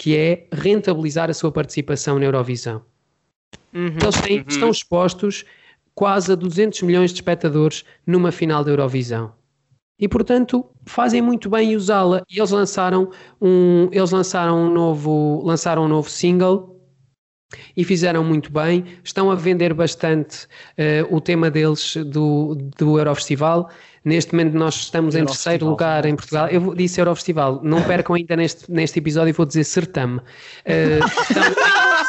que é rentabilizar a sua participação na Eurovisão. Uhum, Eles têm, uhum. estão expostos quase a 200 milhões de espectadores numa final da Eurovisão. E portanto fazem muito bem usá-la. E eles lançaram um, eles lançaram um novo, lançaram um novo single e fizeram muito bem. Estão a vender bastante uh, o tema deles do, do Eurofestival Neste momento nós estamos em terceiro lugar em Portugal. Eu disse Eurofestival, não percam ainda neste, neste episódio e vou dizer Sertame. Uh,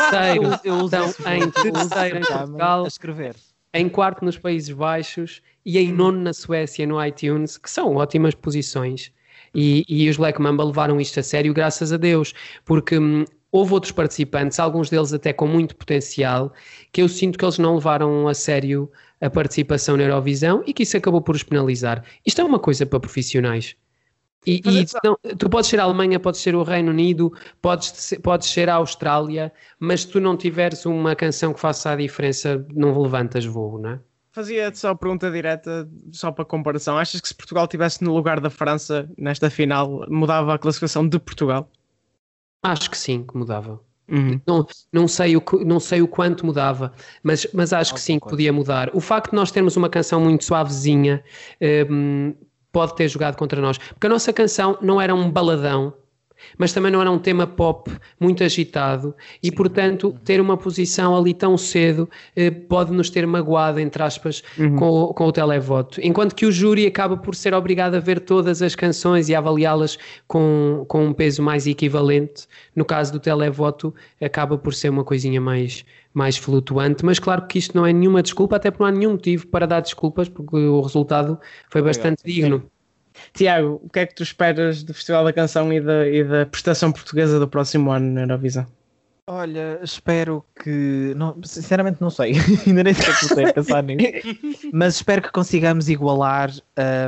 estão, estão em terceiro em Portugal. A escrever. Em quarto nos Países Baixos e em nono na Suécia no iTunes, que são ótimas posições. E, e os Black Mamba levaram isto a sério, graças a Deus, porque hum, houve outros participantes, alguns deles até com muito potencial, que eu sinto que eles não levaram a sério a participação na Eurovisão e que isso acabou por os penalizar. Isto é uma coisa para profissionais. E, e não, tu podes ser a Alemanha, podes ser o Reino Unido, podes ser, podes ser a Austrália, mas se tu não tiveres uma canção que faça a diferença, não levantas voo, não é? Fazia-te só pergunta direta, só para comparação. Achas que se Portugal estivesse no lugar da França nesta final, mudava a classificação de Portugal? Acho que sim, que mudava. Uhum. Não, não, sei o, não sei o quanto mudava, mas, mas acho que sim, que podia mudar. O facto de nós termos uma canção muito suavezinha um, pode ter jogado contra nós, porque a nossa canção não era um baladão, mas também não era um tema pop muito agitado e, Sim. portanto, ter uma posição ali tão cedo eh, pode nos ter magoado, entre aspas, uhum. com, com o televoto. Enquanto que o júri acaba por ser obrigado a ver todas as canções e avaliá-las com, com um peso mais equivalente. No caso do televoto, acaba por ser uma coisinha mais, mais flutuante, mas claro que isto não é nenhuma desculpa, até porque não há nenhum motivo para dar desculpas, porque o resultado foi bastante digno. Tiago, o que é que tu esperas do Festival da Canção e da, e da prestação portuguesa do próximo ano na Eurovisão? Olha, espero que. Não, sinceramente, não sei. Ainda nem sei que a pensar nisso. Mas espero que consigamos igualar,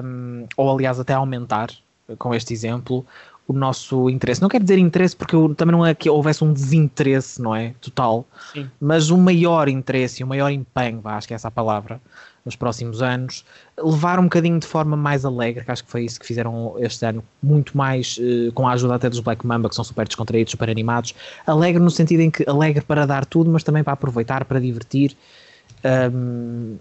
um, ou aliás, até aumentar, com este exemplo, o nosso interesse. Não quero dizer interesse porque eu, também não é que houvesse um desinteresse, não é? Total. Sim. Mas um maior interesse, um maior empenho, acho que é essa a palavra, nos próximos anos. Levar um bocadinho de forma mais alegre, que acho que foi isso que fizeram este ano, muito mais eh, com a ajuda até dos Black Mamba, que são super descontraídos, super animados. Alegre no sentido em que alegre para dar tudo, mas também para aproveitar, para divertir. Um,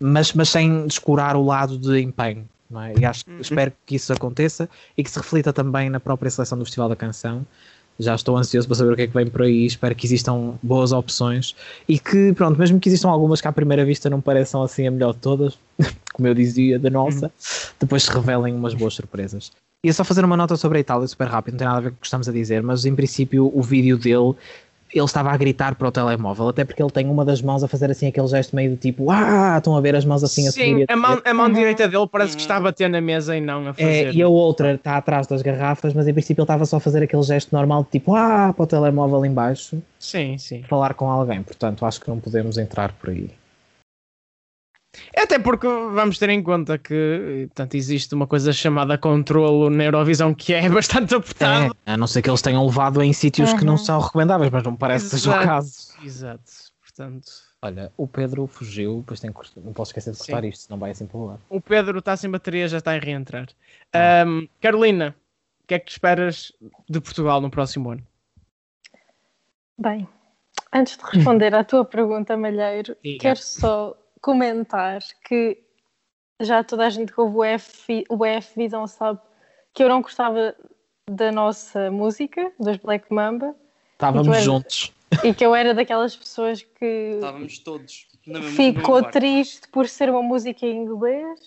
mas, mas sem descurar o lado de empenho. Não é? E acho, uhum. espero que isso aconteça e que se reflita também na própria seleção do Festival da Canção. Já estou ansioso para saber o que é que vem por aí. Espero que existam boas opções e que, pronto, mesmo que existam algumas que à primeira vista não pareçam assim a melhor de todas, como eu dizia, da nossa, uhum. depois se revelem umas boas surpresas. Ia só fazer uma nota sobre a Itália, super rápido, não tem nada a ver com o que estamos a dizer, mas em princípio o vídeo dele ele estava a gritar para o telemóvel, até porque ele tem uma das mãos a fazer assim aquele gesto meio do tipo, ah, estão a ver as mãos assim a Sim, a mão, a mão direita dele parece que está a bater na mesa e não a é, fazer. É, e a outra está atrás das garrafas, mas em princípio ele estava só a fazer aquele gesto normal de tipo, ah, para o telemóvel embaixo. Sim, sim. Falar com alguém, portanto acho que não podemos entrar por aí. Até porque vamos ter em conta que portanto, existe uma coisa chamada controlo na Eurovisão que é bastante apertado. É, a não ser que eles tenham levado em sítios uhum. que não uhum. são recomendáveis, mas não parece que seja o caso. Exato, portanto. Olha, o Pedro fugiu, depois tem que, não posso esquecer de cortar Sim. isto, senão vai assim para o lado. O Pedro está sem bateria, já está a reentrar. Ah. Um, Carolina, o que é que esperas de Portugal no próximo ano? Bem, antes de responder à tua pergunta, Malheiro, quero só comentar que já toda a gente que ouve o F, o F Visão sabe que eu não gostava da nossa música, dos Black Mamba. Estávamos era, juntos. E que eu era daquelas pessoas que. Estávamos todos. Ficou triste por ser uma música em inglês.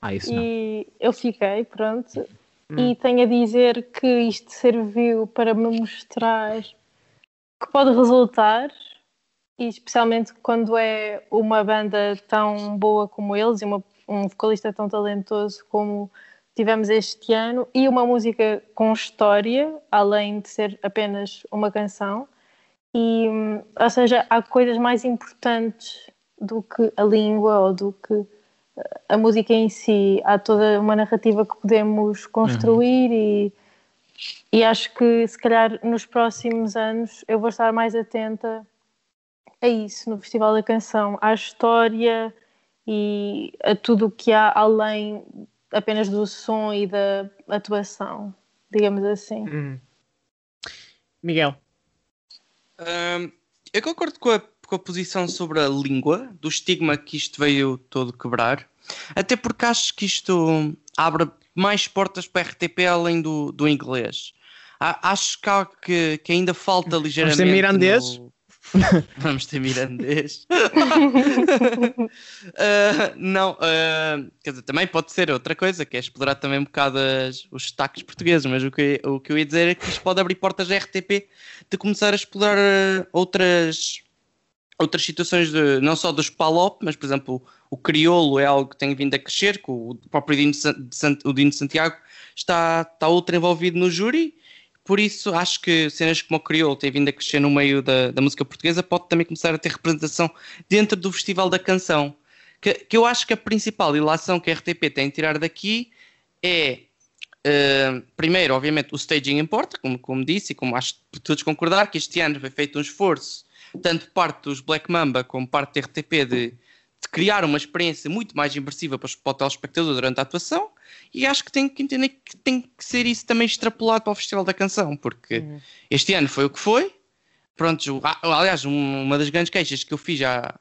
Ah, isso e não. eu fiquei, pronto. Hum. E tenho a dizer que isto serviu para me mostrar que pode resultar e especialmente quando é uma banda tão boa como eles e uma, um vocalista tão talentoso como tivemos este ano e uma música com história, além de ser apenas uma canção. E, ou seja, há coisas mais importantes do que a língua ou do que a música em si. Há toda uma narrativa que podemos construir uhum. e, e acho que se calhar nos próximos anos eu vou estar mais atenta a isso no Festival da Canção, à história e a tudo o que há além apenas do som e da atuação, digamos assim. Hum. Miguel. Um, eu concordo com a, com a posição sobre a língua, do estigma que isto veio todo quebrar, até porque acho que isto abre mais portas para a RTP além do, do inglês. Acho que, há, que, que ainda falta ligeiramente. Vamos ter mirandês? No... Vamos ter mirandês. uh, não, uh, quer dizer, também pode ser outra coisa, que é explorar também um bocado as, os destaques portugueses, mas o que, o que eu ia dizer é que isto pode abrir portas da RTP de começar a explorar uh, outras, outras situações, de, não só dos palop, mas por exemplo o crioulo é algo que tem vindo a crescer, que o próprio Dino, de, o Dino Santiago está, está outro envolvido no júri por isso, acho que cenas como o Crioulo tem vindo a crescer no meio da, da música portuguesa pode também começar a ter representação dentro do Festival da Canção. Que, que eu acho que a principal ilação que a RTP tem de tirar daqui é, uh, primeiro, obviamente, o staging importa, como, como disse, e como acho que todos concordar, que este ano foi feito um esforço, tanto parte dos Black Mamba como parte da RTP, de de criar uma experiência muito mais imersiva para, o telespectador durante a atuação e acho que tem que entender que tem que ser isso também extrapolado para o Festival da Canção, porque uhum. este ano foi o que foi. Pronto, aliás, uma das grandes queixas que eu fiz já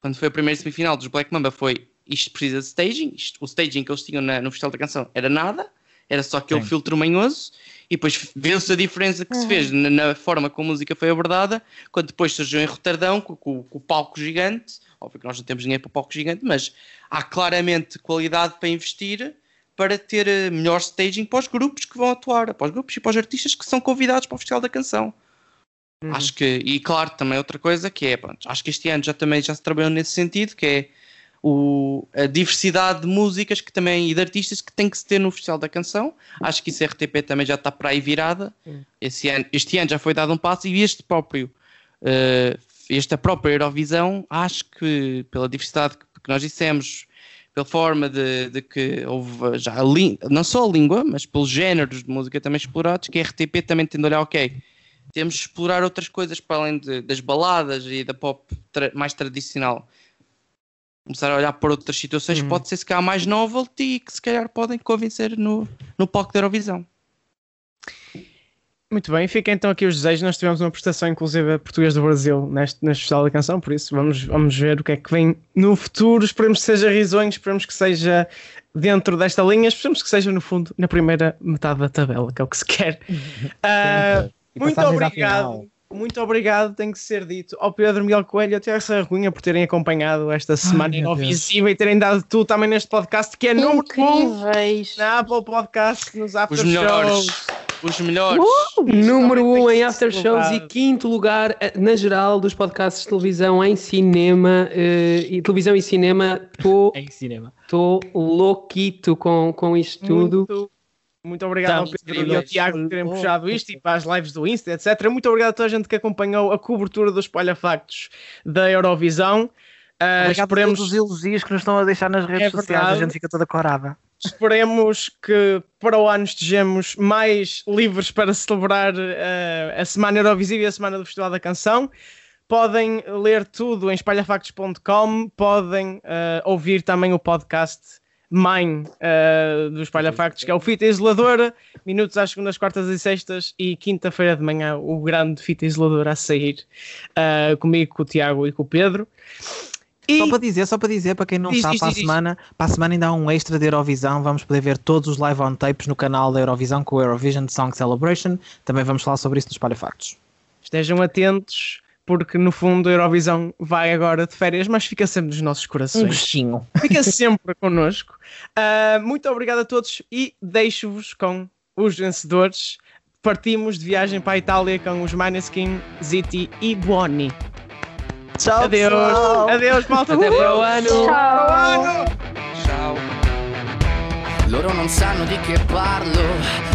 quando foi a primeira semifinal dos Black Mamba foi isto precisa de staging, isto, o staging que eles tinham na, no Festival da Canção era nada, era só aquele Sim. filtro manhoso e depois viu-se a diferença que uhum. se fez na, na, forma como a música foi abordada quando depois surgiu em Roterdão com, com, com o palco gigante Óbvio que nós não temos dinheiro para palco gigante, mas há claramente qualidade para investir para ter eh, melhor staging para os grupos que vão atuar, para os grupos e para os artistas que são convidados para o Festival da Canção. Uhum. Acho que, e claro, também outra coisa que é, pronto, acho que este ano já também já se trabalhou nesse sentido, que é o, a diversidade de músicas que também, e de artistas que tem que se ter no Festival da Canção. Acho que isso RTP também já está para aí virada. Uhum. Esse ano, este ano já foi dado um passo e este próprio uh, esta própria Eurovisão, acho que pela diversidade que, nós dissemos, pela forma de, de que houve já não só a língua, mas pelos géneros de música também explorados, que a RTP também tende a olhar, ok, temos de explorar outras coisas para além de, das baladas e da pop tra mais tradicional. Começar a olhar por outras situações, hum. pode ser se calhar mais novelty e que se calhar podem convencer no, no palco da Eurovisão. Muito bem, fica então aqui os desejos. Nós tivemos uma prestação, inclusive, a português do Brasil neste, neste Festival da Canção, por isso vamos, vamos ver o que é que vem no futuro. Esperemos que seja risonho, esperemos que seja dentro desta linha, esperemos que seja, no fundo, na primeira metade da tabela, que é o que se quer. Uh, muito obrigado. Muito obrigado, tem que ser dito, ao Pedro Miguel Coelho e ao Tiago Sarrunha por terem acompanhado esta semana inovisiva e terem dado tudo também neste podcast que é número 1 na Apple Podcast, nos After Os Shows. Os melhores. Uh, número 1 um em after shows e quinto lugar eh, na geral dos podcasts de televisão em cinema. Uh, e televisão e cinema. Tô, em cinema. Estou louquito com, com isto tudo. Muito, muito obrigado ao Pedro e ao Tiago por terem puxado isto e para as lives do Insta, etc. Muito obrigado a toda a gente que acompanhou a cobertura dos Espalha Factos da Eurovisão. Uh, Obrigado esperemos... os elogios que nos estão a deixar nas redes é sociais, a gente fica toda corada. Esperemos que para o ano estejamos mais livres para celebrar uh, a Semana Eurovisiva e a Semana do Festival da Canção. Podem ler tudo em espalhafactos.com, podem uh, ouvir também o podcast mãe uh, do Espalha Factos, que é o Fita Isoladora, minutos às segundas, quartas e sextas e quinta-feira de manhã o grande Fita Isoladora a sair uh, comigo, com o Tiago e com o Pedro. E... Só para dizer, só para dizer, para quem não diz, sabe, diz, para, diz, a semana, para a semana ainda há um extra de Eurovisão. Vamos poder ver todos os live on tapes no canal da Eurovisão com o Eurovision Song Celebration. Também vamos falar sobre isso no Espalha Factos. Estejam atentos, porque no fundo a Eurovisão vai agora de férias, mas fica sempre nos nossos corações. Um bichinho. Fica sempre connosco. Uh, muito obrigado a todos e deixo-vos com os vencedores. Partimos de viagem para a Itália com os Maneskin, Ziti e Buoni. Ciao. Adeus. Ciao. Adeus, malta. Até para o ano. Ciao. Ciao. Loro non sanno di che parlo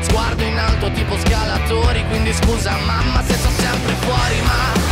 Sguardo in alto tipo scalatori Quindi scusa mamma se sono sempre fuori Ma